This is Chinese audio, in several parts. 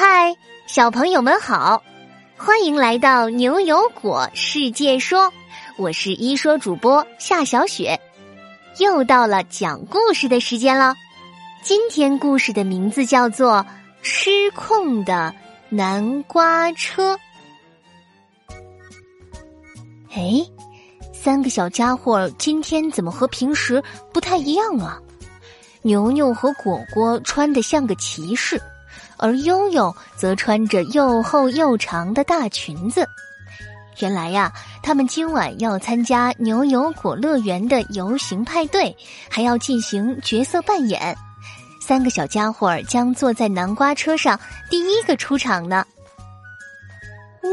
嗨，小朋友们好，欢迎来到牛油果世界说，我是一说主播夏小雪，又到了讲故事的时间了。今天故事的名字叫做《失控的南瓜车》。哎，三个小家伙今天怎么和平时不太一样啊？牛牛和果果穿的像个骑士。而悠悠则穿着又厚又长的大裙子。原来呀，他们今晚要参加牛油果乐园的游行派对，还要进行角色扮演。三个小家伙将坐在南瓜车上，第一个出场呢。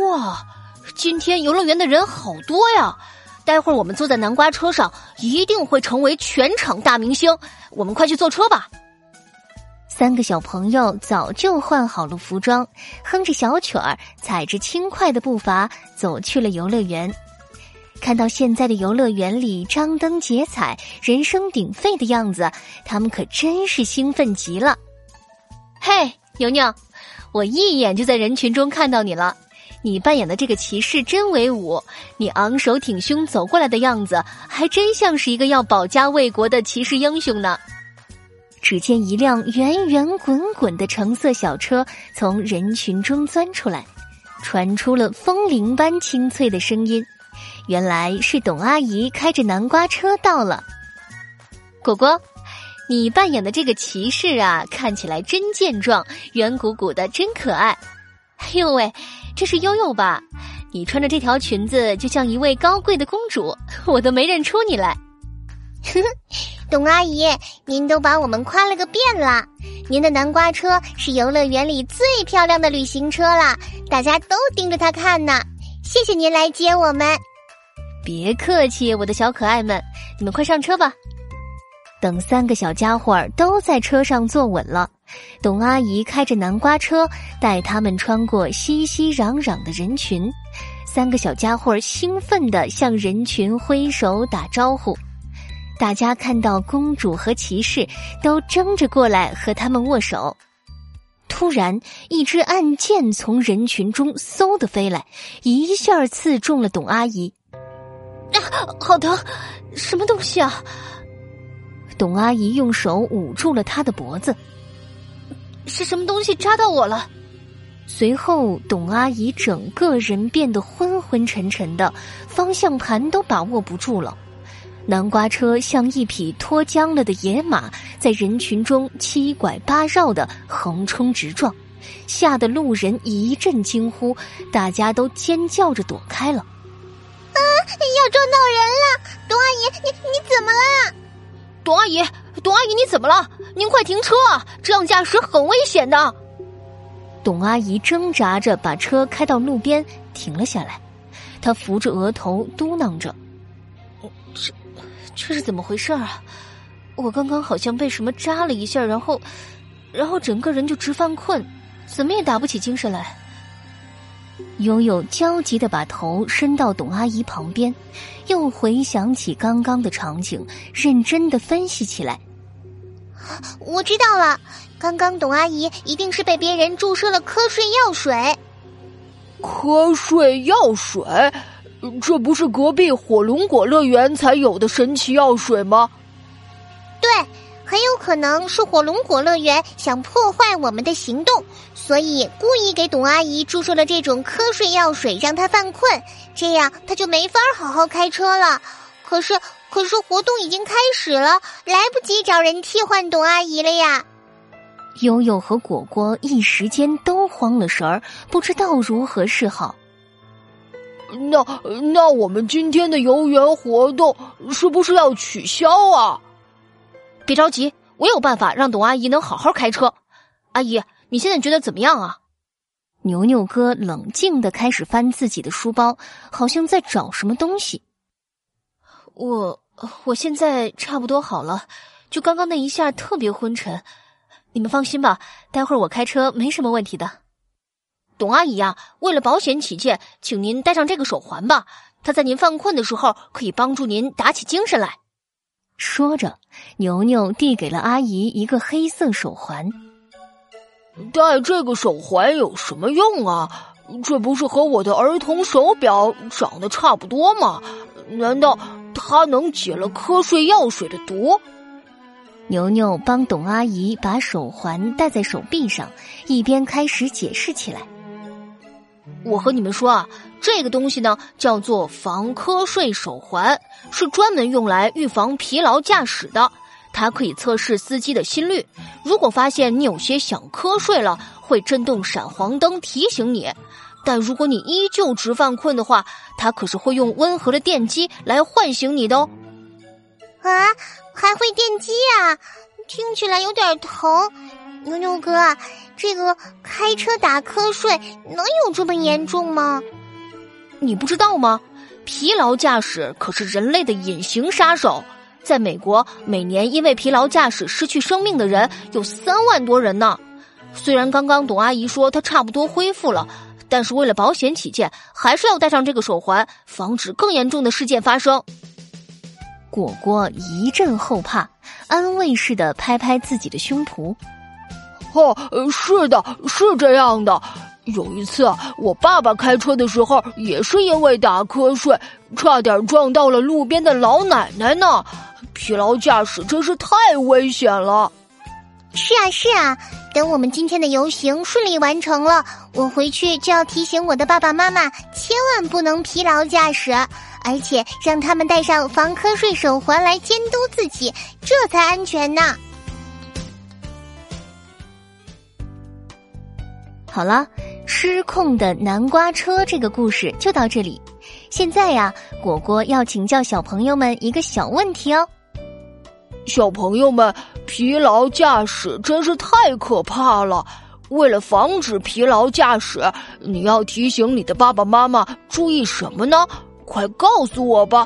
哇，今天游乐园的人好多呀！待会儿我们坐在南瓜车上，一定会成为全场大明星。我们快去坐车吧！三个小朋友早就换好了服装，哼着小曲儿，踩着轻快的步伐走去了游乐园。看到现在的游乐园里张灯结彩、人声鼎沸的样子，他们可真是兴奋极了。嘿，牛牛，我一眼就在人群中看到你了。你扮演的这个骑士真威武，你昂首挺胸走过来的样子，还真像是一个要保家卫国的骑士英雄呢。只见一辆圆圆滚滚的橙色小车从人群中钻出来，传出了风铃般清脆的声音。原来是董阿姨开着南瓜车到了。果果，你扮演的这个骑士啊，看起来真健壮，圆鼓鼓的，真可爱。哎呦喂，这是悠悠吧？你穿着这条裙子，就像一位高贵的公主，我都没认出你来。呵呵。董阿姨，您都把我们夸了个遍了。您的南瓜车是游乐园里最漂亮的旅行车了，大家都盯着它看呢。谢谢您来接我们。别客气，我的小可爱们，你们快上车吧。等三个小家伙都在车上坐稳了，董阿姨开着南瓜车带他们穿过熙熙攘攘的人群。三个小家伙兴奋地向人群挥手打招呼。大家看到公主和骑士都争着过来和他们握手，突然，一支暗箭从人群中嗖的飞来，一下刺中了董阿姨。啊，好疼！什么东西啊？董阿姨用手捂住了他的脖子。是什么东西扎到我了？随后，董阿姨整个人变得昏昏沉沉的，方向盘都把握不住了。南瓜车像一匹脱缰了的野马，在人群中七拐八绕的横冲直撞，吓得路人一阵惊呼，大家都尖叫着躲开了。啊！要撞到人了！董阿姨，你你怎么了？董阿姨，董阿姨，你怎么了？您快停车！这样驾驶很危险的。董阿姨挣扎着把车开到路边，停了下来，她扶着额头嘟囔着：“这。”这是怎么回事啊？我刚刚好像被什么扎了一下，然后，然后整个人就直犯困，怎么也打不起精神来。悠悠焦急的把头伸到董阿姨旁边，又回想起刚刚的场景，认真的分析起来。我知道了，刚刚董阿姨一定是被别人注射了瞌睡药水。瞌睡药水。这不是隔壁火龙果乐园才有的神奇药水吗？对，很有可能是火龙果乐园想破坏我们的行动，所以故意给董阿姨注射了这种瞌睡药水，让她犯困，这样她就没法好好开车了。可是，可是活动已经开始了，来不及找人替换董阿姨了呀！悠悠和果果一时间都慌了神儿，不知道如何是好。那那我们今天的游园活动是不是要取消啊？别着急，我有办法让董阿姨能好好开车。阿姨，你现在觉得怎么样啊？牛牛哥冷静的开始翻自己的书包，好像在找什么东西。我我现在差不多好了，就刚刚那一下特别昏沉。你们放心吧，待会儿我开车没什么问题的。董阿姨呀，为了保险起见，请您戴上这个手环吧。它在您犯困的时候，可以帮助您打起精神来。说着，牛牛递给了阿姨一个黑色手环。戴这个手环有什么用啊？这不是和我的儿童手表长得差不多吗？难道它能解了瞌睡药水的毒？牛牛帮董阿姨把手环戴在手臂上，一边开始解释起来。我和你们说啊，这个东西呢叫做防瞌睡手环，是专门用来预防疲劳驾驶的。它可以测试司机的心率，如果发现你有些想瞌睡了，会震动闪黄灯提醒你。但如果你依旧直犯困的话，它可是会用温和的电击来唤醒你的哦。啊，还会电击啊？听起来有点疼。牛牛哥，这个开车打瞌睡能有这么严重吗？你不知道吗？疲劳驾驶可是人类的隐形杀手。在美国，每年因为疲劳驾驶失去生命的人有三万多人呢。虽然刚刚董阿姨说她差不多恢复了，但是为了保险起见，还是要戴上这个手环，防止更严重的事件发生。果果一阵后怕，安慰似的拍拍自己的胸脯：“哦，是的，是这样的。有一次，我爸爸开车的时候，也是因为打瞌睡，差点撞到了路边的老奶奶呢。”疲劳驾驶真是太危险了。是啊，是啊。等我们今天的游行顺利完成了，我回去就要提醒我的爸爸妈妈，千万不能疲劳驾驶，而且让他们带上防瞌睡手环来监督自己，这才安全呢。好了，失控的南瓜车这个故事就到这里。现在呀，果果要请教小朋友们一个小问题哦。小朋友们，疲劳驾驶真是太可怕了。为了防止疲劳驾驶，你要提醒你的爸爸妈妈注意什么呢？快告诉我吧。